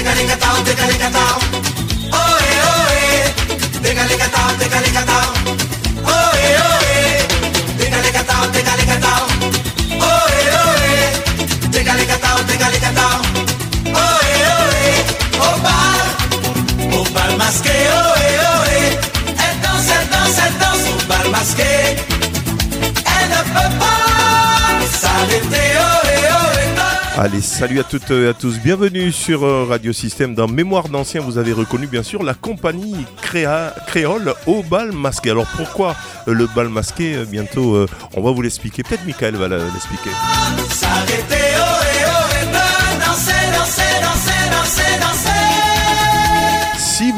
tecalicatao, tecalicatao. Oe, oe. Oe, oe. Oe, oe. Oe, oe, que En el papá, oe. Allez, salut à toutes et à tous. Bienvenue sur euh, Radio Système. Dans Mémoire d'ancien, vous avez reconnu bien sûr la compagnie créole au bal masqué. Alors pourquoi euh, le bal masqué euh, Bientôt, on va vous l'expliquer. Peut-être Michael va l'expliquer.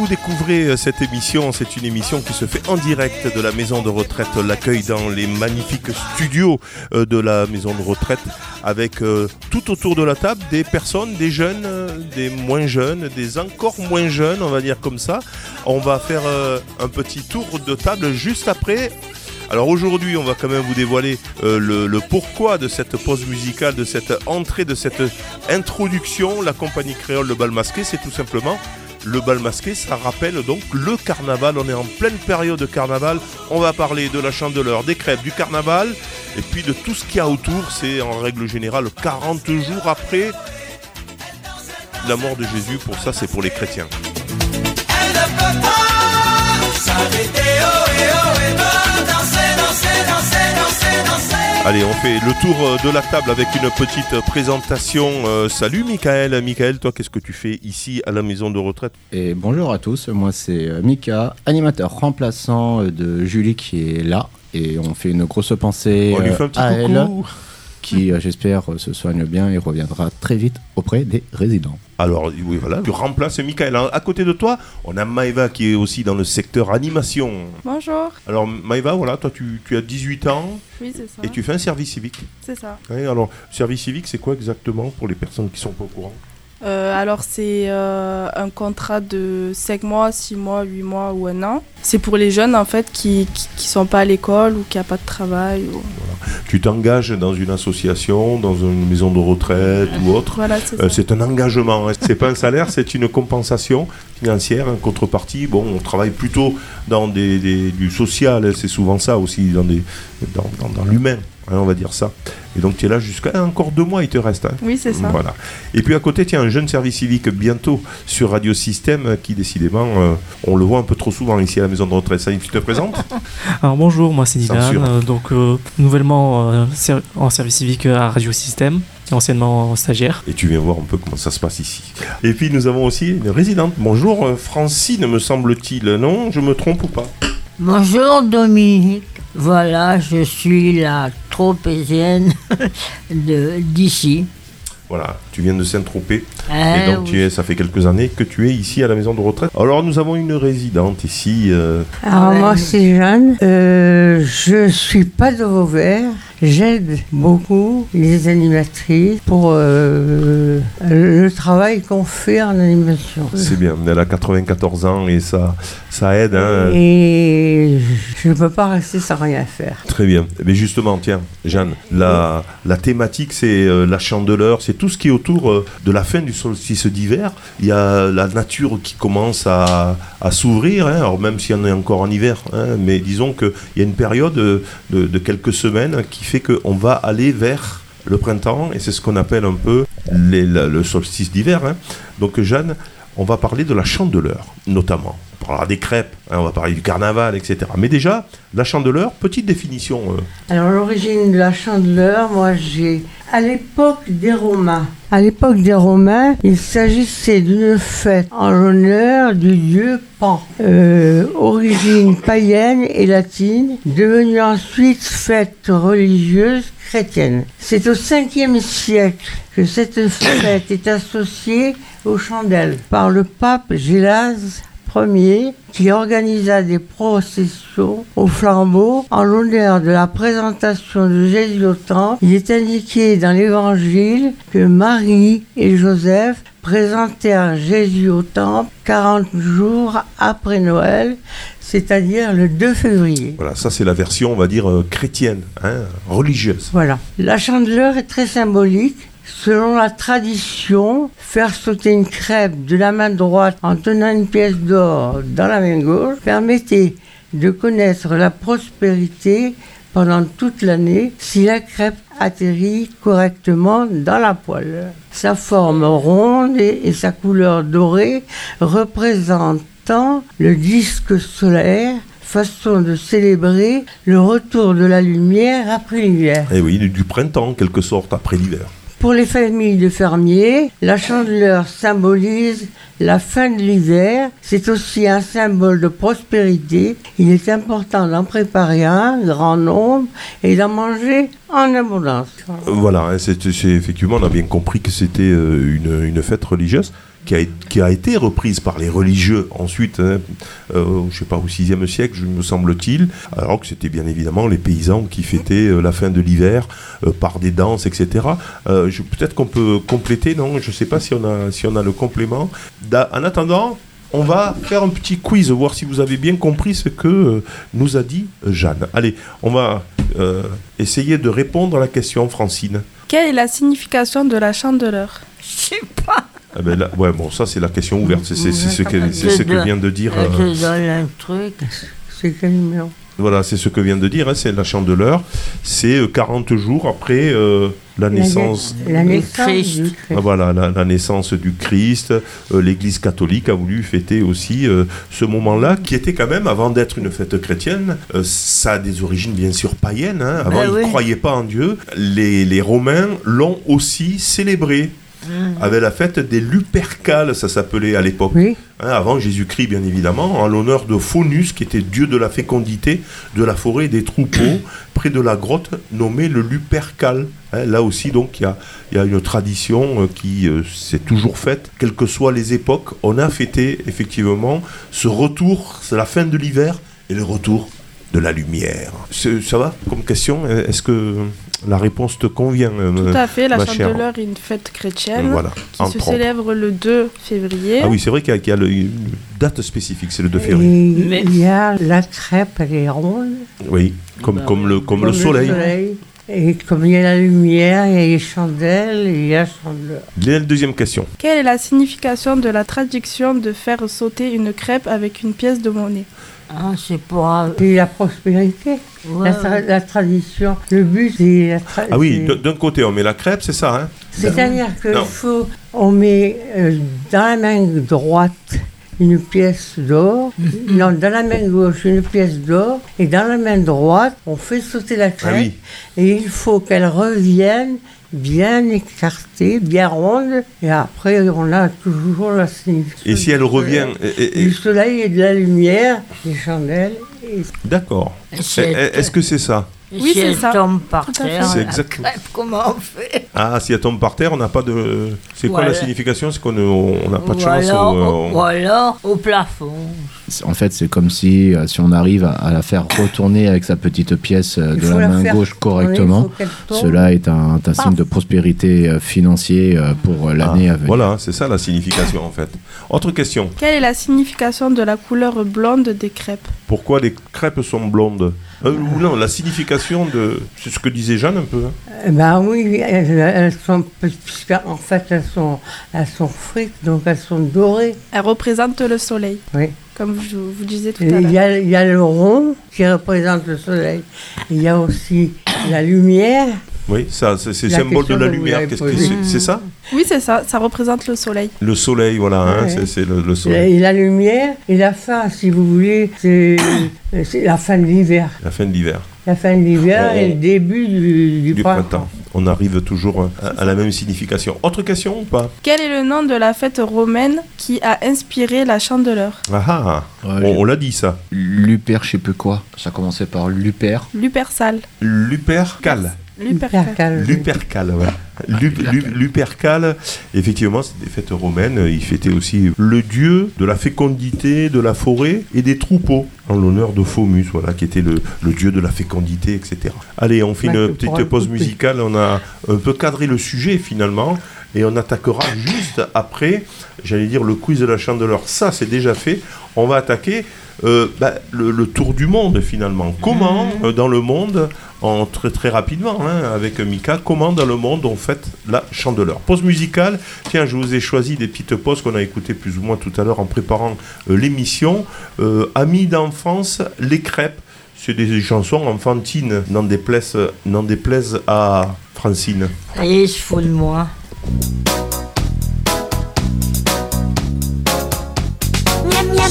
Vous découvrez euh, cette émission, c'est une émission qui se fait en direct de la maison de retraite, l'accueil dans les magnifiques studios euh, de la maison de retraite, avec euh, tout autour de la table des personnes, des jeunes, des moins jeunes, des encore moins jeunes, on va dire comme ça. On va faire un petit tour de table juste après alors aujourd'hui, on va quand même vous dévoiler le, le, pourquoi de cette pause musicale, de cette entrée, de cette introduction. La compagnie créole Le Bal Masqué, c'est tout simplement le bal masqué, ça rappelle donc le carnaval. On est en pleine période de carnaval. On va parler de la chandeleur, des crêpes, du carnaval et puis de tout ce qu'il y a autour. C'est en règle générale 40 jours après la mort de Jésus. Pour ça, c'est pour les chrétiens. Allez, on fait le tour euh, de la table avec une petite présentation. Euh, salut Michael. Michael, toi, qu'est-ce que tu fais ici à la maison de retraite Et bonjour à tous, moi c'est euh, Mika, animateur remplaçant de Julie qui est là. Et on fait une grosse pensée à elle qui, euh, j'espère, euh, se soigne bien et reviendra très vite auprès des résidents. Alors, oui, voilà, tu remplaces Michael. À côté de toi, on a Maïva qui est aussi dans le secteur animation. Bonjour. Alors, Maïva, voilà, toi, tu, tu as 18 ans. Oui, c'est ça. Et tu fais un service civique. C'est ça. Oui, alors, service civique, c'est quoi exactement pour les personnes qui sont pas au courant? Euh, alors c'est euh, un contrat de 5 mois, 6 mois, 8 mois ou un an. C'est pour les jeunes en fait qui ne sont pas à l'école ou qui n'ont pas de travail. Tu t'engages dans une association, dans une maison de retraite ou autre. Voilà, c'est euh, un engagement. Hein. C'est pas un salaire, c'est une compensation financière, en contrepartie. Bon, on travaille plutôt dans des, du social, hein. c'est souvent ça aussi, dans, des, dans, dans l'humain. Hein, on va dire ça. Et donc tu es là jusqu'à encore deux mois, il te reste. Hein. Oui, c'est ça. Voilà. Et puis à côté, tu as un jeune service civique bientôt sur Radio Système qui décidément, euh, on le voit un peu trop souvent ici à la maison de retraite. Ça, tu te présentes? Alors bonjour, moi c'est Dylan, euh, donc euh, nouvellement en service civique à Radio Système anciennement stagiaire. Et tu viens voir un peu comment ça se passe ici. Et puis nous avons aussi une résidente. Bonjour Francine, me semble-t-il. Non, je me trompe ou pas? Bonjour Dominique. Voilà, je suis la d'ici. Voilà, tu viens de Saint-Tropez. et donc, tu es, ça fait quelques années que tu es ici à la maison de retraite. Alors, nous avons une résidente ici. Euh, Alors, moi, c'est Jeanne. Euh, je suis pas de Vauvert. J'aide beaucoup les animatrices pour euh, le travail qu'on fait en animation. C'est bien, elle a 94 ans et ça, ça aide. Hein. Et je ne peux pas rester sans rien faire. Très bien. Mais justement, tiens, Jeanne, la, la thématique, c'est euh, la chandeleur, c'est tout ce qui est autour euh, de la fin du solstice d'hiver. Il y a la nature qui commence à, à s'ouvrir, hein. alors même s'il y en a encore en hiver, hein, mais disons qu'il y a une période de, de quelques semaines qui fait fait qu'on va aller vers le printemps, et c'est ce qu'on appelle un peu le solstice d'hiver. Hein. Donc Jeanne, on va parler de la chandeleur, notamment. Parlera des crêpes, hein, on va parler du carnaval, etc. Mais déjà, la chandeleur, petite définition. Euh. Alors l'origine de la chandeleur, moi j'ai à l'époque des Romains. À l'époque des Romains, il s'agissait d'une fête en l'honneur du dieu Pan, euh, origine païenne et latine, devenue ensuite fête religieuse chrétienne. C'est au 5e siècle que cette fête est associée aux chandelles par le pape Gélase Ier qui organisa des processions au flambeau en l'honneur de la présentation de Jésus au temple. Il est indiqué dans l'évangile que Marie et Joseph présentèrent Jésus au temple 40 jours après Noël, c'est-à-dire le 2 février. Voilà, ça c'est la version, on va dire, euh, chrétienne, hein, religieuse. Voilà. La chandeleur est très symbolique Selon la tradition, faire sauter une crêpe de la main droite en tenant une pièce d'or dans la main gauche permettait de connaître la prospérité pendant toute l'année si la crêpe atterrit correctement dans la poêle. Sa forme ronde et, sa couleur dorée représentant le disque solaire façon de célébrer le retour de la lumière après l'hiver. Et eh oui, du printemps en quelque sorte après l'hiver. Pour les familles de fermiers, la chandeleur symbolise la fin de l'hiver. C'est aussi un symbole de prospérité. Il est important d'en préparer un grand nombre et d'en manger en abondance. Voilà, hein, c'est, effectivement, on a bien compris que c'était euh, une, une fête religieuse qui a, été reprise par les religieux ensuite, hein, euh, je sais pas, au 6e siècle, me semble-t-il, alors que c'était bien évidemment les paysans qui fêtaient euh, la fin de l'hiver euh, par des danses, etc. Peut-être qu'on peut compléter, non? Je ne sais pas si on, a, si on a le complément. en attendant, on va faire un petit quiz, voir si vous avez bien compris ce que nous a dit Jeanne. Allez, on va essayer de répondre à la question, Francine. Quelle est la signification de la chandeleur? Je sais pas. Ah ben là, ouais, bon, ça c'est la question ouverte. C'est ce, que, ce que vient de dire. Euh, je donne un truc. C'est quel numéro? Voilà, c'est ce que vient de dire, hein, c'est la chandeleur. C'est 40 euh, jours après euh, la, naissance, la naissance du Christ. Ah, voilà, la, naissance du Christ. L'Église catholique a voulu fêter aussi ce moment-là, qui était quand même, avant d'être une fête chrétienne, ça a des origines bien sûr païennes. Hein. Avant, ben ils ne croyaient pas en Dieu. Les, les Romains l'ont aussi célébré. Mmh. avait la fête des Lupercales, ça s'appelait à l'époque. Hein, avant Jésus-Christ, bien évidemment, en l'honneur de Faunus, qui était dieu de la fécondité, de la forêt et des troupeaux, près de la grotte nommée le Lupercal. Hein, là aussi, donc, il y a, une tradition euh, qui euh, s'est toujours faite, quelles que soient les époques. On a fêté, effectivement, ce retour, c'est la fin de l'hiver et le retour de la lumière. Ça va comme question? Est-ce que la réponse te convient euh, Tout à fait, la Chandeleur est une fête chrétienne qui se célèbre le 2 février. Ah oui, c'est vrai qu'il y a, une date spécifique, c'est le 2 février. il y a la crêpe, elle est ronde. Oui, comme, bah comme, le, comme, le, soleil. Et comme il y a la lumière, il y a les chandelles, il y a la chandeleur. La deuxième question. Quelle est la signification de la traduction de faire sauter une crêpe avec une pièce de monnaie? Ah, c'est pour la prospérité, la, tradition. Le but, c'est la Ah oui, d'un côté, on met la crêpe, c'est ça, hein? C'est-à-dire que faut, on met euh, dans la main droite une pièce d'or, mm-hmm. non, dans la main gauche une pièce d'or, et dans la main droite, on fait sauter la ah crêpe, et il faut qu'elle revienne bien écartée, bien ronde, et après on a toujours la signification. Et si elle revient et, Du soleil et de la lumière, des chandelles. D'accord. Est-ce que c'est ça? Oui, si elle ça. tombe par terre, c'est exactement. comment on fait? Ah, si elle tombe par terre, on n'a pas de. C'est quoi la signification? C'est qu'on n'a pas de chance. Ou alors au plafond. En fait, c'est comme si, euh, si on arrive à, la faire retourner avec sa petite pièce euh, de la main gauche correctement, cela est un, signe de prospérité euh, financier pour l'année ah, à venir. Voilà, c'est ça la signification en fait. Autre question. Quelle est la signification de la couleur blonde des crêpes? Pourquoi les crêpes sont blondes? Euh, non, la signification de. C'est ce que disait Jeanne un peu. Hein. Ben oui, elles, sont. En fait, elles sont, elles sont frites, donc elles sont dorées. Elles représentent le soleil. Oui. Comme je vous disais tout à l'heure. Il y a le rond qui représente le soleil. Il y a aussi la lumière oui, ça, c'est le symbole de la lumière. c'est? Ça? Oui, c'est ça. Ça représente le soleil. Le soleil, voilà, hein, c'est le, soleil. Et la lumière et la fin, si vous voulez, c'est la fin de l'hiver. La fin de l'hiver. La fin de l'hiver et le début du, printemps. On arrive toujours à, la même signification. Autre question ou pas? Quel est le nom de la fête romaine qui a inspiré la chandeleur? Ah ah On, l'a dit ça. Luper, je sais plus quoi. Ça commençait par Luper. Lupercal. Lupercal. Lupercal. Lupercal, Lupercal, effectivement, c'est des fêtes romaines. Il fêtait aussi le dieu de la fécondité, de la forêt et des troupeaux, en l'honneur de Phomus, voilà, qui était le, dieu de la fécondité, etc. Allez, on fait une petite pause musicale. On a un peu cadré le sujet finalement. et on attaquera juste après, j'allais dire, le quiz de la chandeleur. Ça, c'est déjà fait. On va attaquer euh, bah, le, tour du monde finalement. Comment mmh. euh, dans le monde, en très très rapidement, hein, avec Mika, comment dans le monde on fait la chandeleur Pause musicale. Tiens, je vous ai choisi des petites pauses qu'on a écoutées plus ou moins tout à l'heure en préparant euh, l'émission. Amis d'enfance, les crêpes. C'est des chansons enfantines, n'en déplaise, déplaise à Francine. Allez, je fous de moi.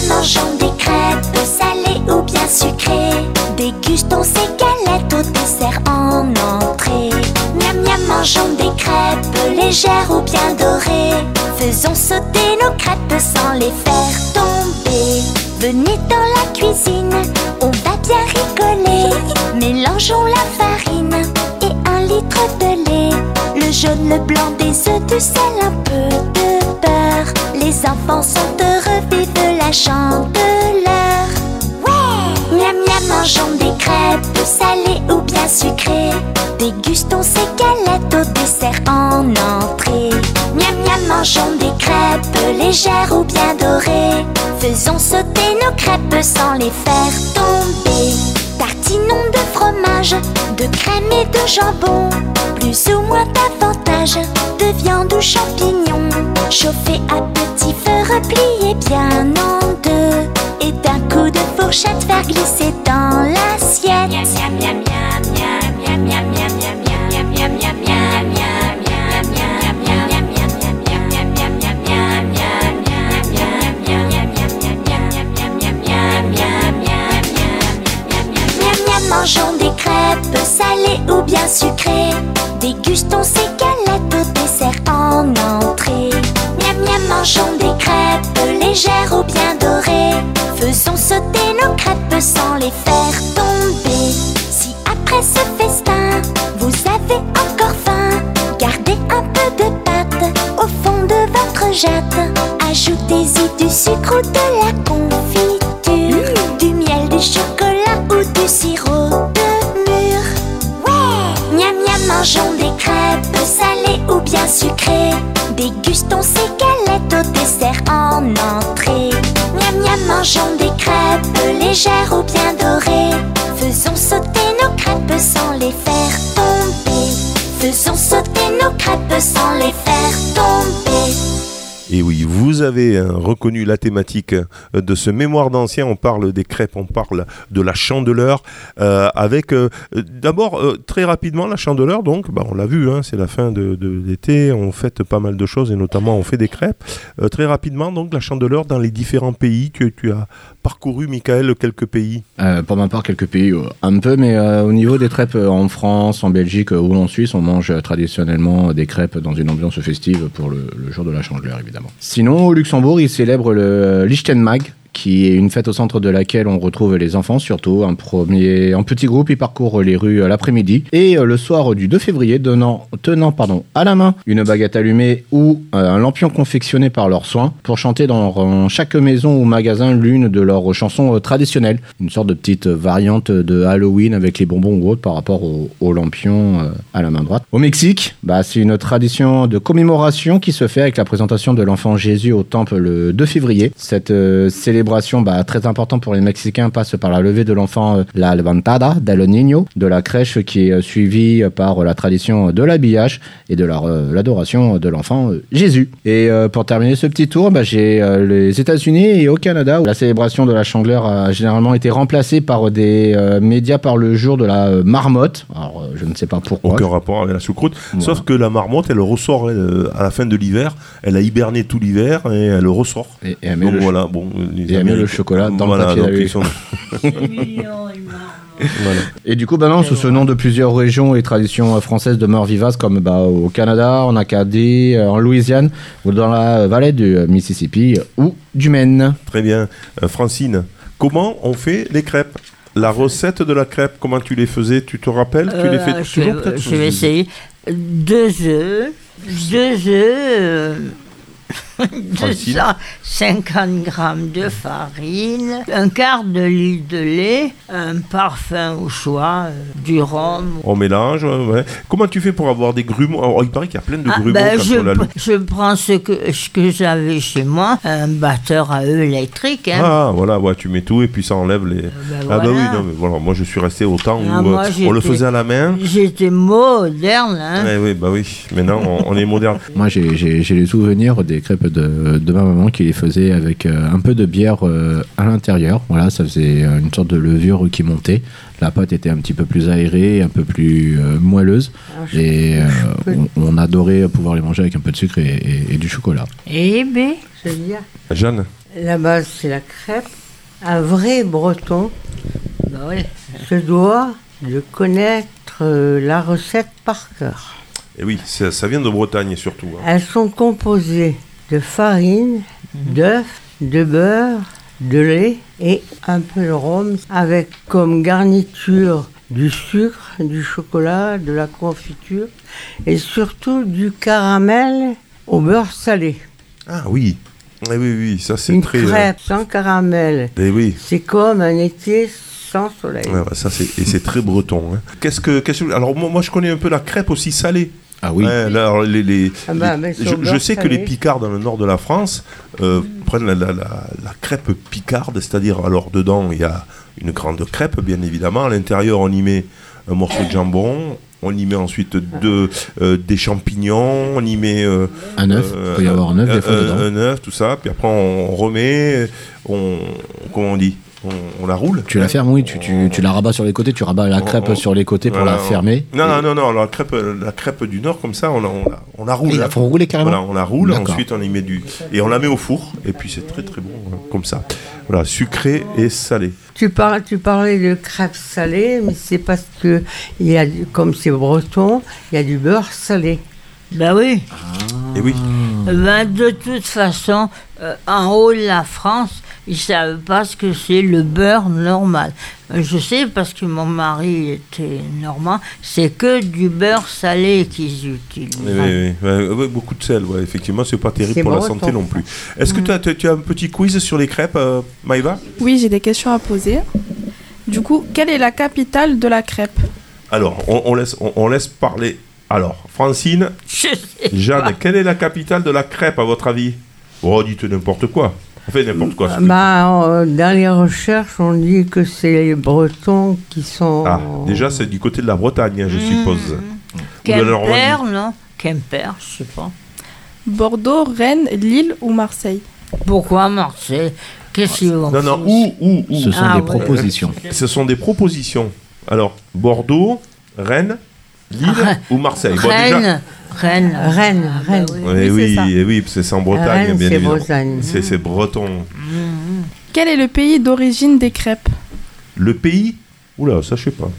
mangeons des crêpes Dégustons ces galettes au dessert en entrée. Miam miam, mangeons des crêpes légères ou bien dorées. Faisons sauter nos crêpes sans les faire tomber. Venez dans la cuisine, on va bien rigoler. Mélangeons la farine et un litre de lait. Le jaune, le blanc, des œufs, du sel, un peu de beurre. Les enfants sont heureux, vive la chandeleur. Miam miam, mangeons des crêpes salées ou bien sucrées. Dégustons ces galettes au dessert en entrée. Miam miam, mangeons des crêpes légères ou bien dorées. Faisons sauter nos crêpes sans les faire tomber. Tartinons de fromage, de crème et de jambon. Plus ou moins davantage de viande ou champignons. Chauffez à petit feu, repliez bien en deux et d'un coup de fourchette faire glisser dans l'assiette. Mangeons des crêpes salées ou bien sucrées. Dégustons ces galettes au dessert en entrée. Miam miam, mangeons des crêpes. Sans les faire tomber. Si après ce festin, vous avez encore faim, gardez un peu de pâte au fond de votre jatte. Ajoutez-y du sucre ou de la confiture, du miel, du chocolat ou du sirop mangeons des crêpes salées ou bien sucrées. Dégustons ces galettes au dessert en entrée. Miam miam, mangeons des crêpes légères ou bien dorées. Faisons sauter nos crêpes sans les faire tomber. Faisons sauter nos crêpes sans les faire tomber. Et oui, vous avez euh, reconnu la thématique euh, de ce mémoire d'ancien. On parle des crêpes, on parle de la chandeleur. Euh, avec d'abord très rapidement la chandeleur. Donc, bah, on l'a vu, hein, c'est la fin de, l'été. On fait pas mal de choses et notamment on fait des crêpes. très rapidement, donc la chandeleur dans les différents pays. Tu, tu as parcouru, Michael, quelques pays. pour ma part, quelques pays, un peu, mais au niveau des crêpes en France, en Belgique ou en Suisse, on mange traditionnellement des crêpes dans une ambiance festive pour le, le jour de la chandeleur, évidemment. Sinon, au Luxembourg, ils célèbrent le Lichtenmag, qui est une fête au centre de laquelle on retrouve les enfants, surtout un premier, en petit groupe, ils parcourent les rues l'après-midi et euh, le soir du 2 février, donnant, tenant pardon, à la main une baguette allumée ou euh, un lampion confectionné par leurs soins pour chanter dans chaque maison ou magasin l'une de leurs chansons euh, traditionnelles, une sorte de petite variante de Halloween avec les bonbons ou autres par rapport au, lampion à la main droite. Au Mexique, bah, c'est une tradition de commémoration qui se fait avec la présentation de l'enfant Jésus au temple le 2 février. Cette célébration célébration bah, très importante pour les Mexicains passe par la levée de l'enfant, euh, la levantada del niño, de la crèche qui est euh, suivie par la tradition de l'habillage et de euh, l'adoration de l'enfant Jésus. Et pour terminer ce petit tour, bah, j'ai les États-Unis et au Canada où la célébration de la chandeleur a généralement été remplacée par des médias par le jour de la marmotte. Alors je ne sais pas pourquoi. Aucun rapport avec la choucroute. Sauf que la marmotte, elle ressort à la fin de l'hiver. Elle a hiberné tout l'hiver et elle ressort. Et, Donc voilà, bon, a mis le chocolat dans le papier sont... Et du coup, bah non, sous ce nom de plusieurs régions et traditions françaises demeurent vivaces, comme bah, au Canada, en Acadie, euh, en Louisiane, ou dans la vallée du Mississippi ou du Maine. Très bien. Euh, Francine, comment on fait les crêpes? La recette de la crêpe, comment tu les faisais? Tu te rappelles? Tu les fais euh, toujours peut-être Je vais essayer. Deux œufs, deux œufs, 250 grammes de farine, un quart de litre de lait, un parfum au choix, euh, du rhum. On mélange, ouais. Comment tu fais pour avoir des grumeaux? Il paraît qu'il y a plein de ah, grumeaux ben, je, je, prends ce que, ce que j'avais chez moi, un batteur à œufs électrique. Hein. Ah, voilà, ouais, tu mets tout et puis ça enlève les... Euh, ben, ah bah oui, non, mais voilà, moi je suis resté au temps ah, où euh, on le faisait à la main. J'étais moderne. Hein. oui, bah oui, maintenant on, est moderne. moi j'ai les souvenirs des crêpes de, de ma maman qui les faisait avec un peu de bière à l'intérieur. Voilà, ça faisait une sorte de levure qui montait. La pâte était un petit peu plus aérée, un peu plus euh, moelleuse. Ah, et euh, on, adorait pouvoir les manger avec un peu de sucre et, du chocolat. Et B, je veux dire. Jeanne La base, c'est la crêpe. Un vrai breton bah se doit de connaître euh, la recette par cœur. Et oui, ça, vient de Bretagne surtout. Hein. Elles sont composées de farine, mhm. d'œufs, de beurre, de lait et un peu de rhum avec comme garniture du sucre, du chocolat, de la confiture et surtout du caramel au beurre salé. Ah oui, eh oui, oui, ça c'est Une très. Euh, crêpe sans caramel. Et eh oui. C'est comme un été sans soleil. ça c'est et c'est très breton. Hein. Qu'est-ce que, qu'est-ce que, alors moi, moi je connais un peu la crêpe aussi salée. Ah oui. les, ah bah, je, sais que les Picards dans le nord de la France euh, prennent la, crêpe picarde, c'est-à-dire alors dedans il y a une grande crêpe bien évidemment, à l'intérieur on y met un morceau de jambon, on y met ensuite de, euh, des champignons, on y met euh, un œuf, il peut y avoir un œuf des fois dedans. Un œuf, tout ça, puis après on remet, on comment on dit? On, la roule. Tu la fermes, oui, tu, tu, tu, la rabats sur les côtés, tu rabats la crêpe sur les côtés pour la fermer. Non, non, non, non, la crêpe, la crêpe du Nord, comme ça, on la, on la, roule. il faut rouler carrément On la roule, ensuite on y met du. Et on la met au four, et puis c'est très très bon, hein, comme ça. Voilà, sucré et salé. Tu, parles, tu parlais de crêpe salée, mais c'est parce que, il y a, comme c'est breton, il y a du beurre salé. Ben oui. Et oui. Ben, de toute façon, euh, en haut de la France, ils ne savent pas ce que c'est le beurre normal. Je sais parce que mon mari était normand, c'est que du beurre salé qu'ils utilisent. Oui, oui, beaucoup de sel, ouais. effectivement, c'est pas terrible pour la santé non plus. Est-ce que mm. tu as, un petit quiz sur les crêpes, euh, Maïva? Oui, j'ai des questions à poser. Du coup, quelle est la capitale de la crêpe? Alors, on, laisse, on, laisse parler. Alors, Francine, Jeanne, quelle est la capitale de la crêpe à votre avis? Oh, dites n'importe quoi. On fait n'importe quoi. Bah, euh, dans les recherches, on dit que c'est les Bretons qui sont. Ah, déjà, c'est du côté de la Bretagne, hein, je mmh. suppose. Quimper, non Quimper, je sais pas. Bordeaux, Rennes, Lille ou Marseille? Pourquoi Marseille? Qu'est-ce qu'ils vont Non, non, où, où, où Ce sont ah, des propositions. Ce sont des propositions. Alors, Bordeaux, Rennes, Lille ah, ou Marseille? Rennes. Rennes. Rennes, Rennes. Oui, oui, oui, oui c'est en Bretagne, bien évidemment. C'est breton. Mm-hmm. Quel est le pays d'origine des crêpes? Le pays? Oula, ça je sais pas.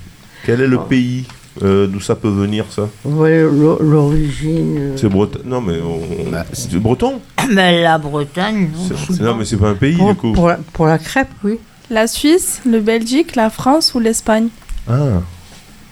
Quel est le oh. pays euh, D'où ça peut venir ça? L'origine. Euh. C'est breton. Non mais bah, c'est breton. Mais la Bretagne. Non, non mais c'est pas un pays pour, du coup. Pour la, pour la crêpe, oui. La Suisse, le Belgique, la France ou l'Espagne? Ah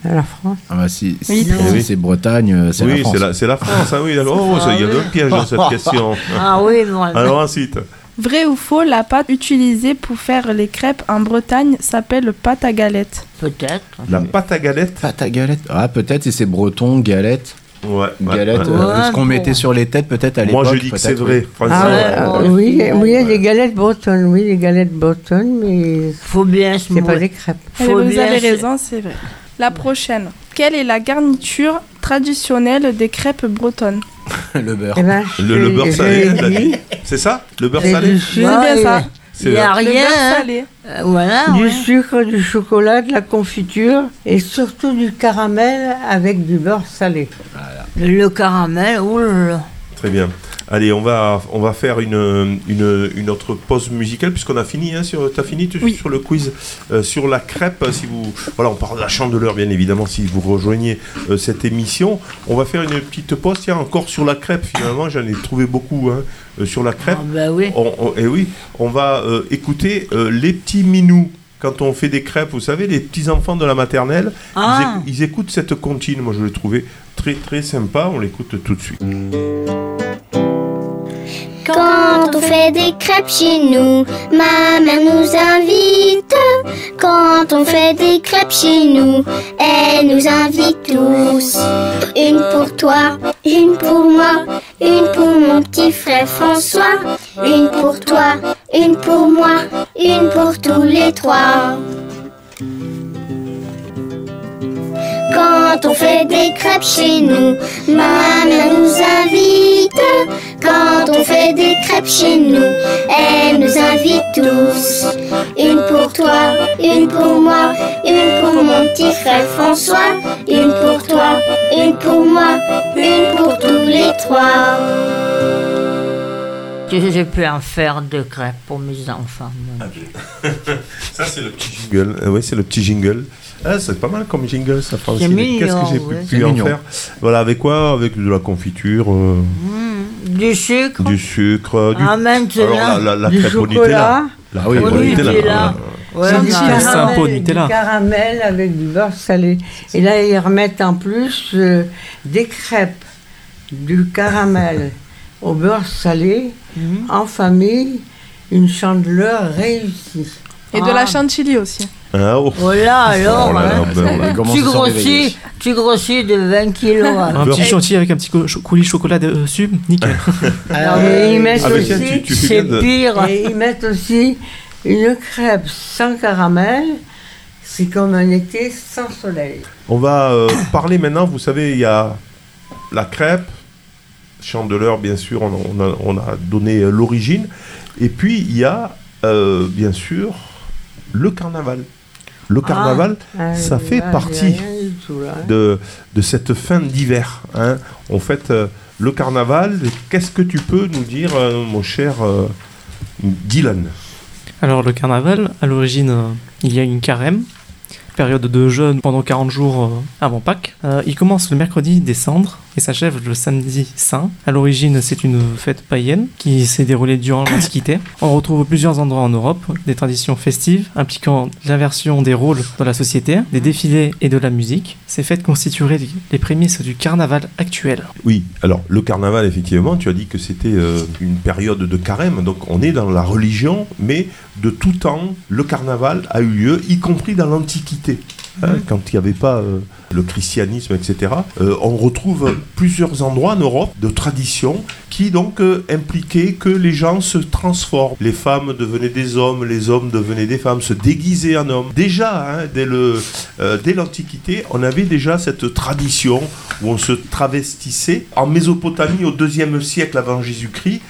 la France. Ah bah si, c'est Bretagne, euh, c'est la France. Oui, c'est la, France. Ah oui, Oh, il y a un piège dans cette question. Ah oui, bon. Alors ensuite. Vrai ou faux, la pâte utilisée pour faire les crêpes en Bretagne s'appelle pâte à galette Peut-être. La pâte à galette Pâte à galette Ah, peut-être si c'est breton, galette. Ouais, galette, euh, ce qu'on mettait sur les têtes peut-être à l'époque. Moi je dis que c'est vrai. Ah, oui, oui, il y a des galettes bretonnes, oui, des galettes bretonnes, mais faut bien se C'est pas des crêpes. Faut vous avez raison, c'est vrai. La prochaine. Quelle est la garniture traditionnelle des crêpes bretonnes Le beurre. Eh ben, le, beurre salé. C'est ça Le beurre salé C'est bien ça. Il n'y a rien. Salé. Euh, voilà, du sucre, du chocolat, de la confiture et surtout du caramel avec du beurre salé. Le caramel, oulala. Très bien. Allez, on va, on va faire une, une, autre pause musicale puisqu'on a fini. Hein, sur, as fini sur le quiz euh, sur la crêpe. Si vous, voilà, on parle de la chandeleur bien évidemment. Si vous rejoignez euh, cette émission, on va faire une petite pause. Tiens, encore sur la crêpe. Finalement, j'en ai trouvé beaucoup hein, euh, sur la crêpe. Ah, bah oui. et oui, on va écouter les petits minous quand on fait des crêpes, vous savez, les petits enfants de la maternelle, ah. ils, écoutent cette comptine. Moi, je l'ai trouvé très très sympa. On l'écoute tout de suite. Quand on fait des crêpes chez nous, ma mère nous invite. Quand on fait des crêpes chez nous, elle nous invite tous. Une pour toi, une pour moi, une pour mon petit frère François, une pour toi, une pour moi, une pour tous les trois. Quand on fait des crêpes chez nous, ma mère nous invite. Chez nous, elle nous invite tous. Une pour toi, une pour moi, une pour mon petit frère François, une pour toi, une pour moi, une pour tous les trois. J'ai pu en faire de crêpes pour mes enfants. Ça, c'est le petit jingle. Euh, oui, c'est le petit jingle. Ah, c'est pas mal comme jingle, ça. Qu'est-ce que j'ai pu, en faire? Voilà, avec quoi? Avec de la confiture. Euh, mmh, du sucre. Du sucre. Du... Ah, maintenant, la, la, du chocolat. La, oui, au Nutella. Ouais, du, caramel, Nutella. du caramel avec du beurre salé. Et là, ils remettent en plus euh, des crêpes, du caramel au beurre salé, mhm. en famille, une chandeleur réussie. Et de la ah. chantilly aussi. Ah, oh. oh. là alors, hein. ben, tu, grossis, tu grossis de 20 kilos. Hein. Un petit chantilly avec un petit coulis chocolat dessus, nickel. Alors, ils mettent ah, aussi, c'est pire. Et ils mettent aussi une crêpe sans caramel. C'est comme un été sans soleil. On va euh, parler maintenant, vous savez, il y a la crêpe, Chandeleur, bien sûr, on, a, donné euh, l'origine. Et puis, il y a, euh, bien sûr, le carnaval. Le carnaval, ah, ça fait partie de, de, cette fin d'hiver. Hein. En fait, euh, le carnaval, qu'est-ce que tu peux nous dire, mon cher Dylan? Alors, le carnaval, à l'origine, il y a une carême période de jeûne pendant 40 jours euh, avant Pâques. Euh, il commence le mercredi des cendres et s'achève le samedi saint. À l'origine, c'est une fête païenne qui s'est déroulée durant l'Antiquité. On retrouve plusieurs endroits en Europe des traditions festives impliquant l'inversion des rôles dans la société, des défilés et de la musique. Ces fêtes constitueraient les prémices du carnaval actuel. Oui, alors le carnaval, effectivement, tu as dit que c'était euh, une période de carême, donc on est dans la religion, mais de tout temps, le carnaval a eu lieu, y compris dans l'Antiquité. Hein, quand il n'y avait pas euh, le christianisme, etc. Euh, on retrouve plusieurs endroits en Europe de traditions qui donc euh, impliquaient que les gens se transforment. Les femmes devenaient des hommes, les hommes devenaient des femmes, se déguisaient en hommes. Déjà, hein, dès, l'Antiquité, on avait déjà cette tradition où on se travestissait. En Mésopotamie, au deuxième siècle avant Jésus-Christ,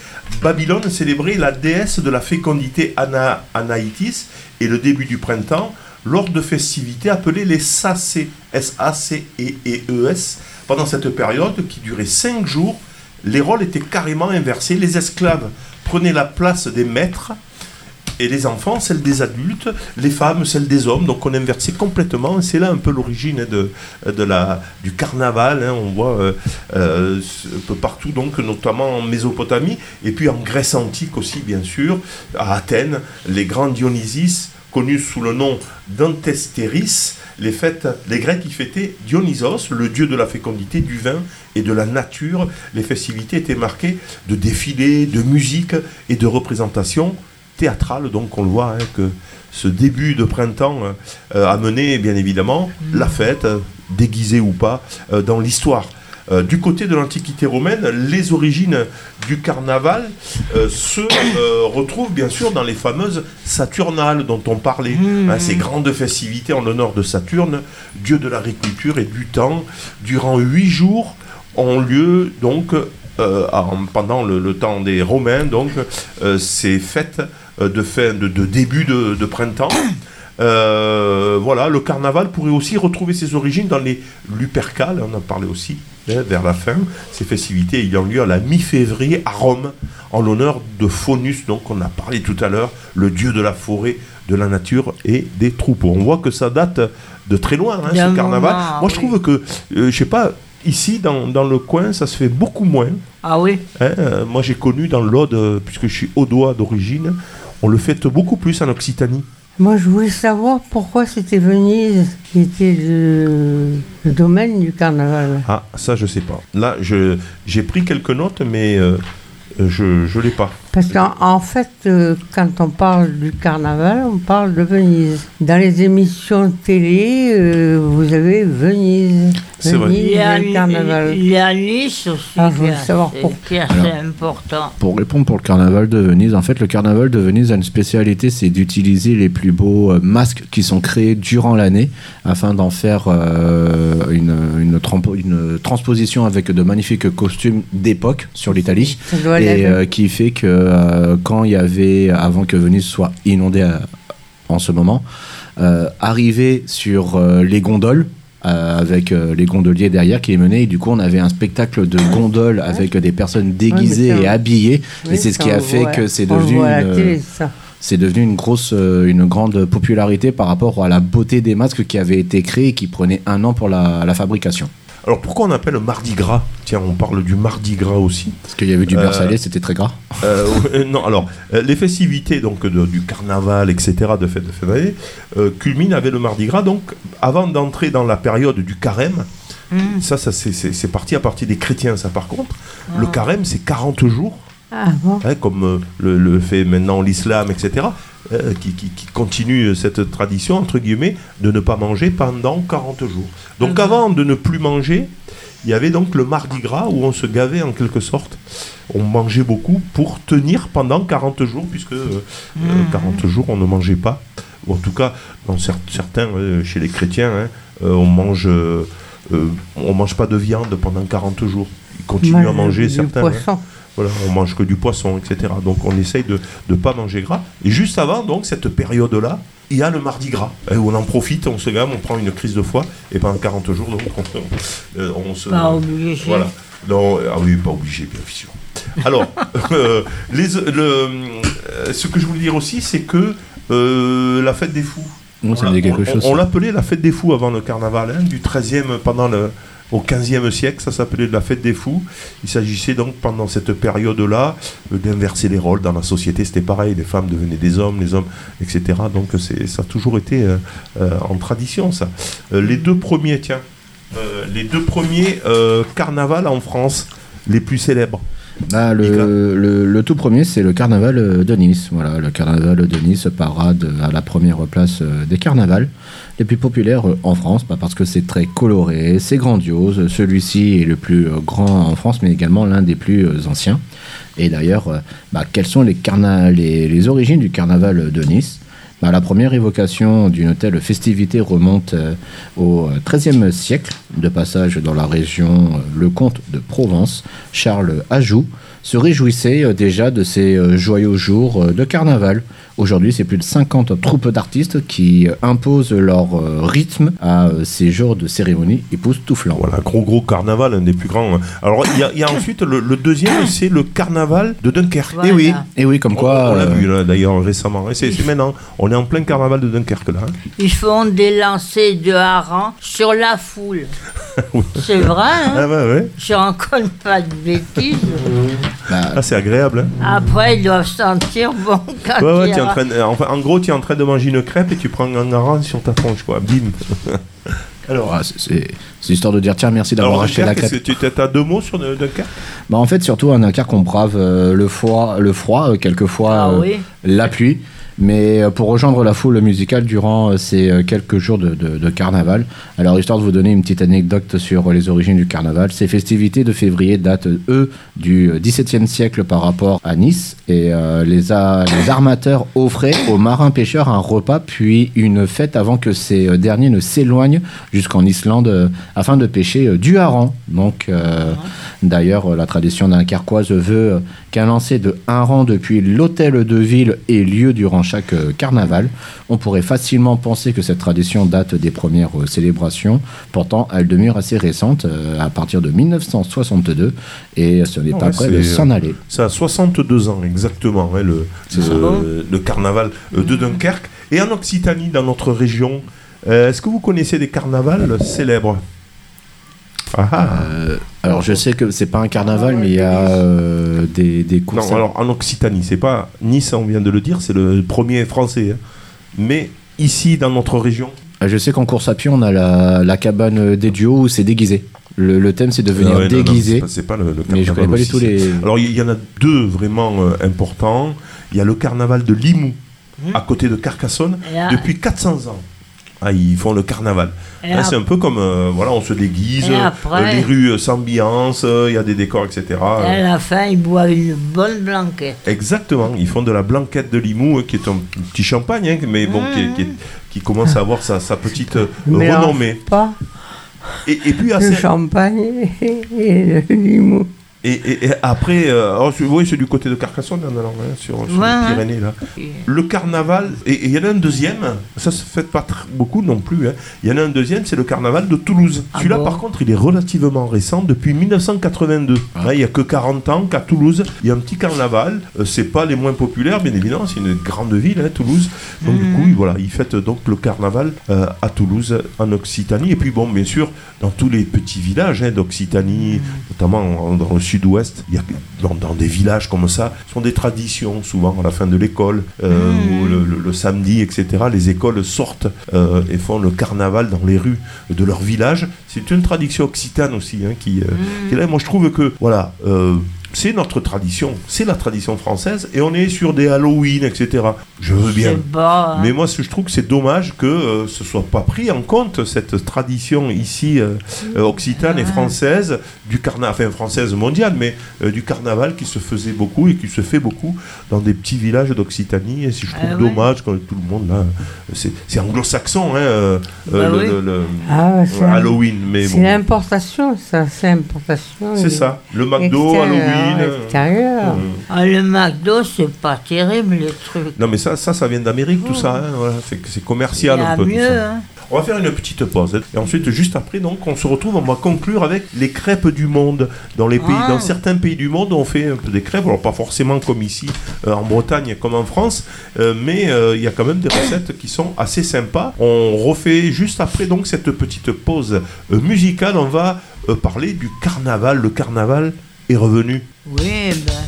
Babylone célébrait la déesse de la fécondité Ana, Anaïtis et le début du printemps lors de festivités appelées les SACE, S-A-C-E-E-S. Pendant cette période qui durait cinq jours, les rôles étaient carrément inversés. Les esclaves prenaient la place des maîtres et les enfants, celle des adultes, les femmes, celle des hommes. Donc on inversait complètement. C'est là un peu l'origine de, de la, du carnaval. Hein. On voit euh, euh, un peu partout, donc, notamment en Mésopotamie, et puis en Grèce antique aussi, bien sûr, à Athènes, les grands Dionysis connu sous le nom d'Antestéris, les, fêtes, les Grecs y fêtaient Dionysos, le dieu de la fécondité, du vin et de la nature. Les festivités étaient marquées de défilés, de musique et de représentations théâtrales. Donc on voit hein, que ce début de printemps euh, a mené bien évidemment la fête, déguisée ou pas, euh, dans l'histoire. Euh, du côté de l'Antiquité romaine, les origines du carnaval euh, se euh, retrouvent bien sûr dans les fameuses Saturnales dont on parlait, mmh. hein, ces grandes festivités en l'honneur de Saturne, dieu de l'agriculture et du temps, durant huit jours ont lieu donc pendant le, temps des Romains, donc ces fêtes de fin de, début de printemps. Euh, voilà, le carnaval pourrait aussi retrouver ses origines dans les Lupercales, on en parlait aussi hein, vers la fin, ces festivités ayant lieu à la mi-février à Rome, en l'honneur de Faunus, donc on a parlé tout à l'heure, le dieu de la forêt, de la nature et des troupeaux. On voit que ça date de très loin, hein, ce carnaval. Moi, je trouve que, euh, je sais pas, ici, dans, dans, le coin, ça se fait beaucoup moins. Ah oui hein, euh, Moi, j'ai connu dans l'Aude, puisque je suis audois d'origine, on le fête beaucoup plus en Occitanie. Moi, je voulais savoir pourquoi c'était Venise qui était le, domaine du carnaval. Ah, ça, je sais pas. Là, j'ai pris quelques notes, mais euh, je ne l'ai pas. Parce qu'en fait, euh, quand on parle du carnaval, on parle de Venise. Dans les émissions télé, euh, vous avez Venise. C'est vrai. Il y, a, le carnaval. il y a Nice aussi, ah, qui, est, assez important. Pour répondre pour le carnaval de Venise, en fait, le carnaval de Venise a une spécialité, c'est d'utiliser les plus beaux euh, masques qui sont créés durant l'année afin d'en faire une, une, une, transposition avec de magnifiques costumes d'époque sur l'Italie. Et qui fait que euh, quand il y avait, avant que Venise soit inondée euh, en ce moment, euh, arriver sur les gondoles, avec les gondoliers derrière qui les menaient. Et du coup, on avait un spectacle de gondoles avec des personnes déguisées et habillées. et c'est ce qui a fait que c'est devenu une, c'est devenu une grosse, une grande popularité par rapport à la beauté des masques qui avaient été créés et qui prenaient un an pour la fabrication. Alors pourquoi on appelle Mardi Gras? Tiens, on parle du Mardi Gras aussi. Parce qu'il y avait du beurre salé, euh, c'était très gras. Euh, non, alors euh, les festivités donc du carnaval, etc. de fête de février culminent avec le Mardi Gras. Donc avant d'entrer dans la période du carême, hmm. ça, ça c'est parti à partir des chrétiens, ça par contre. Le ah. carême, c'est 40 jours. Ah, hein, comme le, fait maintenant l'islam, etc. Euh, qui, continue cette tradition, entre guillemets, de ne pas manger pendant 40 jours. Donc mhm. avant de ne plus manger, il y avait donc le mardi gras où on se gavait en quelque sorte. On mangeait beaucoup pour tenir pendant 40 jours, puisque 40 euh, mhm. jours on ne mangeait pas. Ou en tout cas, dans certains, euh, chez les chrétiens, hein, on mange, on mange pas de viande pendant 40 jours. Ils continuent à manger certains. Hein. Voilà, on mange que du poisson, etc. Donc on essaye de ne pas manger gras. Et juste avant, donc, cette période-là, il y a le mardi gras, où on en profite, on se gamme, on prend une crise de foie, et pendant 40 jours, donc, on, euh, se... Pas obligé. Voilà. Non, ah oui, pas obligé, bien sûr. Alors, euh, les, le, euh, ce que je voulais dire aussi, c'est que la fête des fous, on, on, l'appelait la fête des fous avant le carnaval, hein, du 13e pendant le, au XVe siècle, ça s'appelait la fête des fous. Il s'agissait donc pendant cette période-là euh, d'inverser les rôles dans la société. C'était pareil, les femmes devenaient des hommes, les hommes, etc. Donc ça a toujours été euh, euh, en tradition, ça. les deux premiers, tiens, les deux premiers carnavals en France, les plus célèbres. Bah, le, le, tout premier, c'est le carnaval de Nice. Voilà, le carnaval de Nice parade à la première place des carnavals les plus populaires en France, pas parce que c'est très coloré, c'est grandiose. Celui-ci est le plus grand en France, mais également l'un des plus anciens. Et d'ailleurs, bah, quelles sont les, les, les, origines du carnaval de Nice? Bah, La première évocation d'une telle festivité remonte euh, au XIIIe siècle, de passage dans la région euh, Le Comte de Provence, Charles Ajoux se réjouissait euh, déjà de ces joyeux jours de carnaval Aujourd'hui, c'est plus de 50 troupes d'artistes qui euh, imposent leur euh, rythme à euh, ces jours de cérémonie époustouflants. Voilà, gros gros carnaval, un des plus grands. Hein. Alors, il y, a ensuite le, deuxième, c'est le carnaval de Dunkerque. Et eh oui, et eh oui, comme quoi. On, l'a vu d'ailleurs récemment. C'est maintenant, on est en plein carnaval de Dunkerque là. Hein. Ils font des lancers de harangues sur la foule. C'est vrai, hein ah bah ouais. Je raconte pas de bêtises. Bah, ah, c'est agréable. Hein. Après, ils doivent sentir bon quand ouais, train enfin, en gros, tu es en train de manger une crêpe et tu prends un harangue sur ta tronche, quoi. Bim. Alors, ah, c'est histoire de dire tiens, merci d'avoir acheté la crêpe. Tu as deux mots sur Dunkerque bah, En fait, surtout à Dunkerque, on brave euh, le, froid, le froid, euh, quelquefois ah euh, la pluie. Mais euh, pour rejoindre la foule musicale durant euh, ces euh, quelques jours de, carnaval, alors histoire de vous donner une petite anecdote sur les origines du carnaval, ces festivités de février datent, eux, du XVIIe siècle par rapport à Nice. Et les, armateurs offraient aux marins pêcheurs un repas puis une fête avant que ces derniers ne s'éloignent jusqu'en Islande afin de pêcher du hareng. Donc, d'ailleurs, la tradition dunkerquoise veut qu'un lancer de hareng depuis l'hôtel de ville ait lieu durant chaque euh, carnaval. On pourrait facilement penser que cette tradition date des premières euh, célébrations. Pourtant, elle demeure assez récente, euh, à partir de 1962, et ce n'est pas prêt de s'en aller. Ça a 62 ans exactement, hein, le, le, carnaval de Dunkerque. Et en Occitanie, dans notre région, est-ce que vous connaissez des carnavals célèbres? Euh, alors je sais que c'est pas un carnaval, mais il y a euh, des, des courses. Non, alors en Occitanie, c'est pas Nice, on vient de le dire, c'est le premier français. Hein. Mais ici, dans notre région. Euh, je sais qu'en course à pied, on a la, la cabane des duos où c'est déguisé. Le, thème, c'est de venir ah déguisé. C'est pas, le, Mais je connais pas du tout les. Alors, il y, en a deux vraiment euh, importants. Il y a le carnaval de Limoux, mmh. à côté de Carcassonne, depuis 400 ans. Ah, ils font le carnaval. C'est un peu comme, euh, voilà, on se déguise, euh, les rues s'ambiancent, il y a des décors, etc. Et à la fin, ils boivent une bonne blanquette. Exactement, ils font de la blanquette de Limoux, qui est un petit champagne, hein, mais bon, qui, qui, commence à avoir sa, petite renommée. Pas et, puis, le champagne et le Limoux. Et, après, euh, oh, oui, c'est du côté de Carcassonne, hein, sur, les Pyrénées. Là. Le carnaval, et il y en a un deuxième, ça se fait pas beaucoup non plus. Hein. Il y en a un deuxième, c'est le carnaval de Toulouse. Ah Celui-là, par contre, il est relativement récent, depuis 1982. Ah. il n'y a que 40 ans qu'à Toulouse, il y a un petit carnaval. Euh, c'est pas les moins populaires, bien évidemment, c'est une grande ville, hein, Toulouse. Donc, du coup, mmh. voilà, ils fêtent donc le carnaval euh, à Toulouse, en Occitanie. Et puis, bon, bien sûr, dans tous les petits villages d'Occitanie, mmh. notamment dans le sud-ouest, il y a dans, des villages comme ça, sont des traditions, souvent à la fin de l'école, euh, mmh. ou le, samedi, etc. Les écoles sortent euh, et font le carnaval dans les rues de leur village. C'est une tradition occitane aussi hein, qui, euh, mmh. qui, est là. Moi, je trouve que, voilà, c'est notre tradition, c'est la tradition française, et on est sur des Halloween, etc. Je veux bien. Hein. Mais moi, je trouve que c'est dommage que euh, ce soit pas pris en compte, cette tradition ici, euh, euh, occitane et française, du carnaval, enfin française mondiale, mais du carnaval qui se faisait beaucoup et qui se fait beaucoup dans des petits villages d'Occitanie. Et je trouve ah dommage que tout le monde là, c'est anglo-saxon, hein, bah le, ah, Halloween. Mais c'est l'importation, ça, c'est l'importation. C'est ça, le McDo, Halloween. Mmh. Ah, le McDo, c'est pas terrible les trucs. Non, mais ça, ça, ça vient d'Amérique, tout ça. Hein, c'est commercial un peu. Mieux, hein. On va faire une petite pause. Et ensuite, juste après, donc, on se retrouve, on va conclure avec les crêpes du monde. Dans, les pays, dans ah. certains pays du monde, on fait un peu des crêpes. Alors, pas forcément comme ici, euh, en Bretagne, comme en France, euh, mais euh, il y a quand même des recettes qui sont assez sympas. On refait juste après, donc, cette petite pause musicale. On va parler du carnaval. Le carnaval est revenu. Oui, ben.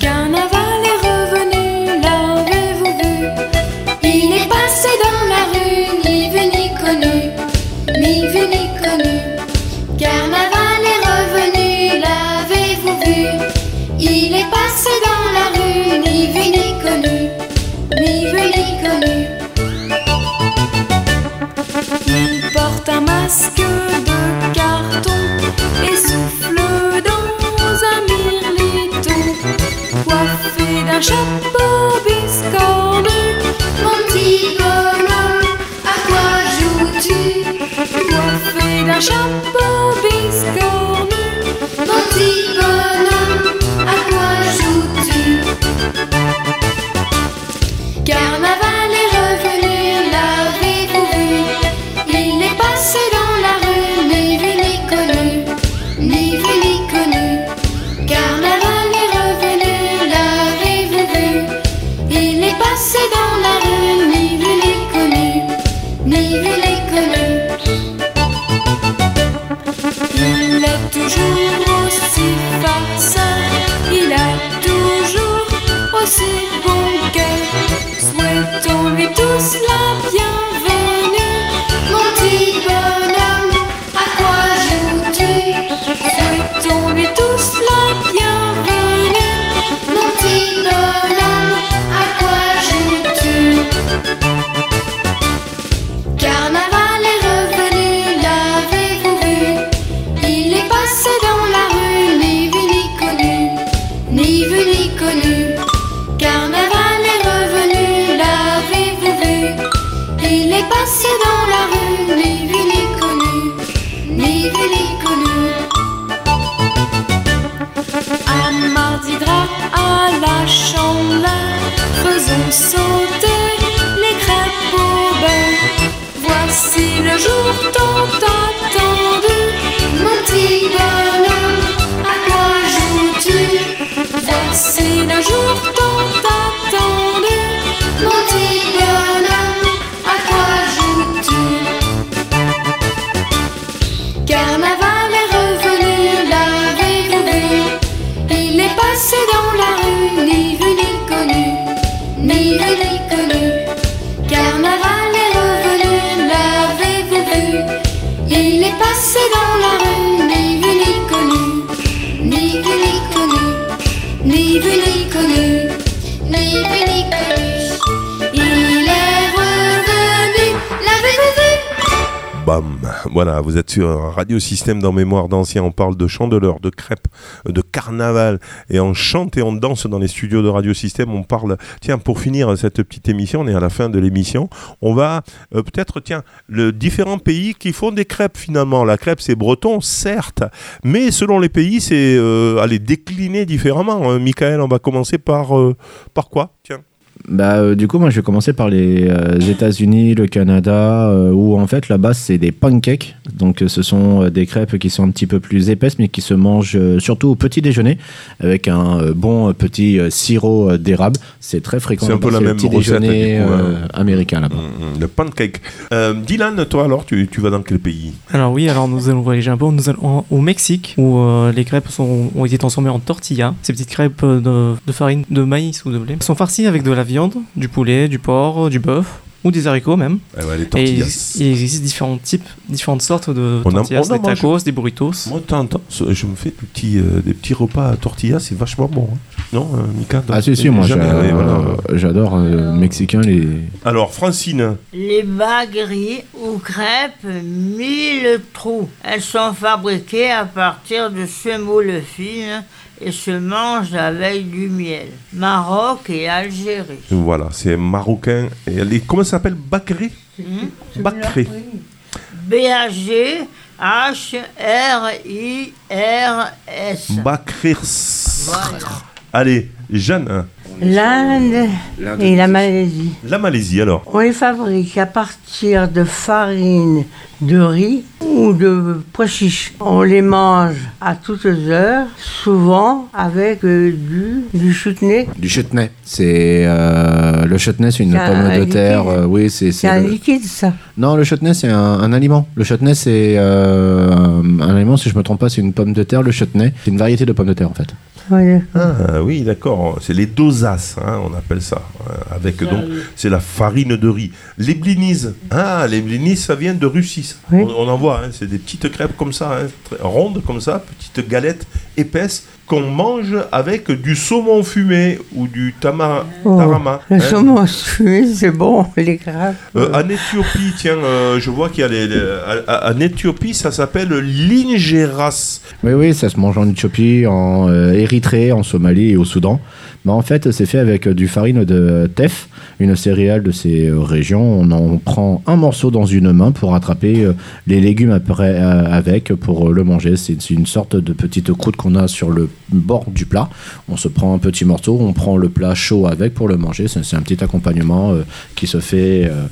Carnaval est revenu, l'avez-vous vu? Il est passé dans la rue, ni vu ni connu, ni vu ni connu. Carnaval est revenu, l'avez-vous vu? Il est passé dans la rue, ni vu ni connu, ni vu ni connu. Porte un masque et souffle dans un mirliton, coiffé d'un chapeau biscornu. Mon petit bonhomme, à quoi joues-tu? Coiffé d'un chapeau Voilà, vous êtes sur Radio Système dans Mémoire d'Ancien. On parle de chandeleur, de crêpes, de carnaval. Et on chante et on danse dans les studios de Radio Système. On parle. Tiens, pour finir cette petite émission, on est à la fin de l'émission. On va euh, peut-être, tiens, le différents pays qui font des crêpes finalement. La crêpe, c'est breton, certes. Mais selon les pays, c'est euh, à les décliner différemment. Hein. Michael, on va commencer par, euh, par quoi? Tiens. Bah, euh, du coup, moi, je vais commencer par les euh, États-Unis, le Canada, euh, où en fait, là-bas, c'est des pancakes. Donc, ce sont des crêpes qui sont un petit peu plus épaisses, mais qui se mangent surtout au petit déjeuner, avec un bon petit sirop d'érable. C'est très fréquent. C'est un peu la même petit déjeuner américain là-bas. Mm, mm, le pancake. Dylan, toi, alors, tu, tu, vas dans quel pays? Alors, oui, alors nous allons voyager un peu. Nous allons au Mexique, où les crêpes sont, ont été transformées en tortillas. Ces petites crêpes de, de farine de maïs ou de blé sont farcies avec de la viande viande, du poulet, du porc, du bœuf ou des haricots même. Ah ouais, les et il, existe différents types, différentes sortes de tortillas, des tacos, des burritos. Moi, temps je me fais des petits, euh, des petits repas à tortillas, c'est vachement bon. Hein. Non, euh, Mika Ah, si, si, moi j'adore euh, mexicain. Les... Alors, Francine Les bagueries ou crêpes mille trous. Elles sont fabriquées à partir de semoule fine et se mange avec du miel. Maroc et Algérie. Voilà, c'est marocain. Et comment ça s'appelle? Bakri? Hmm? Bakri. B-A-G. H-R-I-R-S. Bakrirs. Voilà. Allez, Jeanne. L'Inde et la Malaisie. La Malaisie alors? On les fabrique à partir de farine de riz ou de pois chiches. On les mange à toutes heures, souvent avec euh, du, du chutney. Du chutney. C'est euh, le chutney, c'est une pomme de terre. Euh, oui, c'est. C'est un liquide, ça. Non, le chutney, c'est un, aliment. Le chutney, c'est un aliment. Si je me trompe pas, c'est une pomme de terre. Le chutney, c'est une variété de pommes de terre en fait. Ah, oui, d'accord. C'est les dosas, hein, on appelle ça. Avec donc, c'est la farine de riz. Les blinis. Ah, les blinis, ça vient de Russie. On, en voit. Hein, c'est des petites crêpes comme ça, hein, rondes comme ça, petites galettes épaisses qu'on mange avec du saumon fumé ou du tama, oh, tarama. Le saumon fumé, c'est bon, les crêpes. Euh, en Éthiopie, tiens, euh, je vois qu'il y a les, en Éthiopie, ça s'appelle l'ingeras. Oui, oui, ça se mange en Éthiopie, en euh, Érythrée, en Somalie et au Soudan. Mais en fait, c'est fait avec du farine de teff, une céréale de ces régions. On en prend un morceau dans une main pour attraper les légumes après, avec pour le manger. C'est une sorte de petite croûte qu'on a sur le bord du plat. On se prend un petit morceau, on prend le plat chaud avec pour le manger. C'est un petit accompagnement euh, qui se fait euh,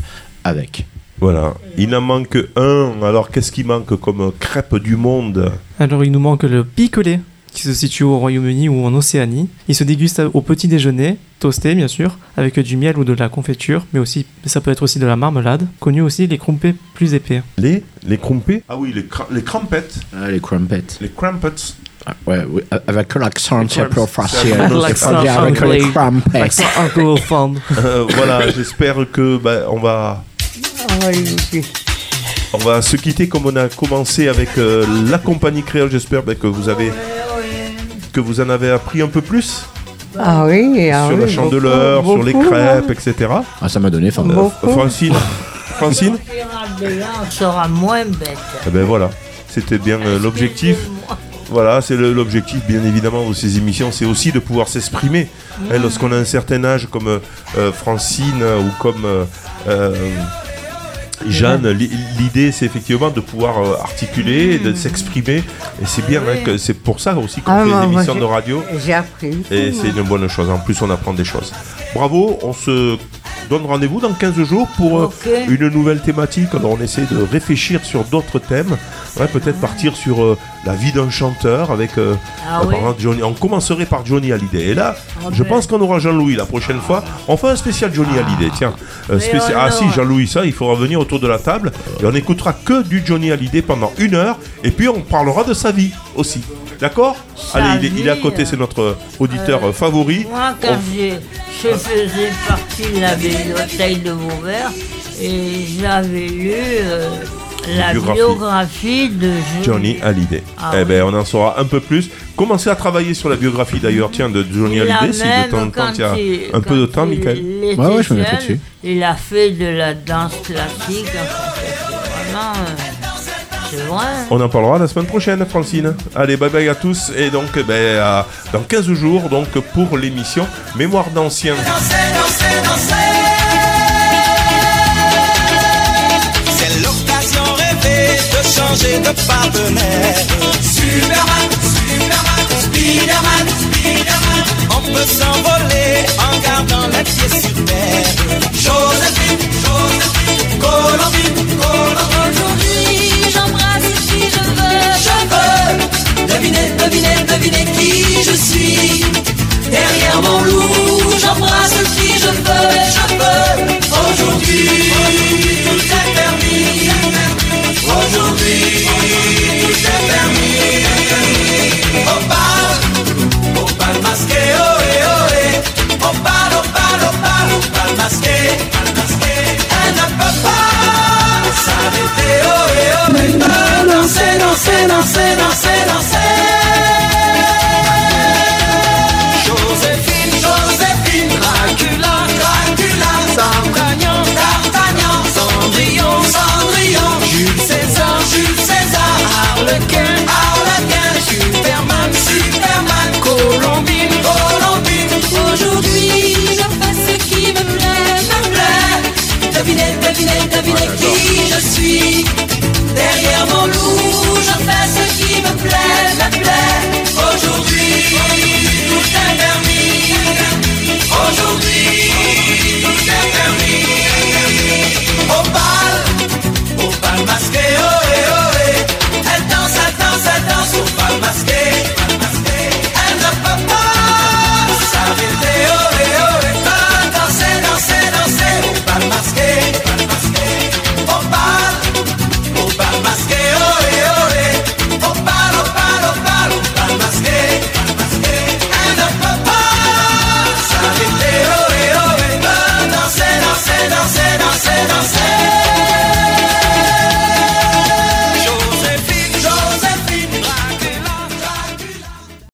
avec. Voilà, il en manque un. Alors qu'est-ce qui manque comme crêpe du monde? Alors il nous manque le picolé qui se situe au Royaume-Uni ou en Océanie. Il se déguste au petit déjeuner, toasté bien sûr, avec du miel ou de la confiture, mais aussi ça peut être aussi de la marmelade. Connu aussi les crumpets plus épais. Les les crumpets? Ah oui, les, les crumpets. Ah, les crumpets. Les crumpets. Ah, ouais, oui, avec l'accent un peu facile. Avec les crumpets. Euh, voilà, j'espère que bah, on va. On va se quitter comme on a commencé avec euh, la compagnie créole. J'espère bah, que vous avez que vous en avez appris un peu plus. Ah oui, ah sur la chandeleur, sur les crêpes, etc. Ah, ça m'a donné faim. Francine, Francine. On sera moins bête. Eh ben voilà, c'était bien euh, l'objectif. Voilà, c'est l'objectif, bien évidemment, de ces émissions, c'est aussi de pouvoir s'exprimer. Hein, lorsqu'on a un certain âge, comme euh, euh, Francine ou comme euh, Jeanne, l'idée, c'est effectivement de pouvoir articuler, de s'exprimer. Et c'est bien, hein, c'est pour ça aussi qu'on ah, fait des émissions de radio. J'ai appris. Et c'est une bonne chose. En plus, on apprend des choses. Bravo, on se donne rendez-vous dans 15 jours pour euh, une nouvelle thématique. Alors on essaie de réfléchir sur d'autres thèmes. Peut-être partir sur euh, la vie d'un chanteur avec euh, ah Johnny. On commencerait par Johnny Hallyday. Et là, ah je ben. pense qu'on aura Jean-Louis la prochaine fois. On fait un spécial Johnny ah. Hallyday. Tiens, ah si Jean-Louis, ça, il faudra venir autour de la table et on écoutera que du Johnny Hallyday pendant une heure. Et puis on parlera de sa vie aussi. D'accord? Allez, il est, à côté, c'est notre auditeur favori. Moi, quand je faisais partie de la bibliothèque de Vauvert et j'avais lu euh, la biographie, de Johnny Hallyday. Ah eh bien, on en saura un peu plus. Commencez à travailler sur la biographie d'ailleurs, tiens, de Johnny Hallyday, si de temps en temps, il y a un peu de temps, Michael. Ouais, ouais, je me dessus. Il a fait de la danse classique. vraiment. Euh, On en parlera la semaine prochaine, Francine. Allez, bye bye à tous. Et donc, ben, dans 15 jours, donc, pour l'émission Mémoire d'anciens. de. Superman, Superman, Spiderman, Spiderman. On peut s'envoler en gardant les pieds sur terre. Joséphine, Joséphine, Colombine, Colombine. Aujourd'hui, j'embrasse qui je veux. Je veux deviner, devinez, devinez qui je suis. Derrière mon loup, j'embrasse qui je veux. Je veux aujourd'hui. las que, a las que, a papá. Sabe, te oh, eh, oh, no sé, no sé, no sé, no sé.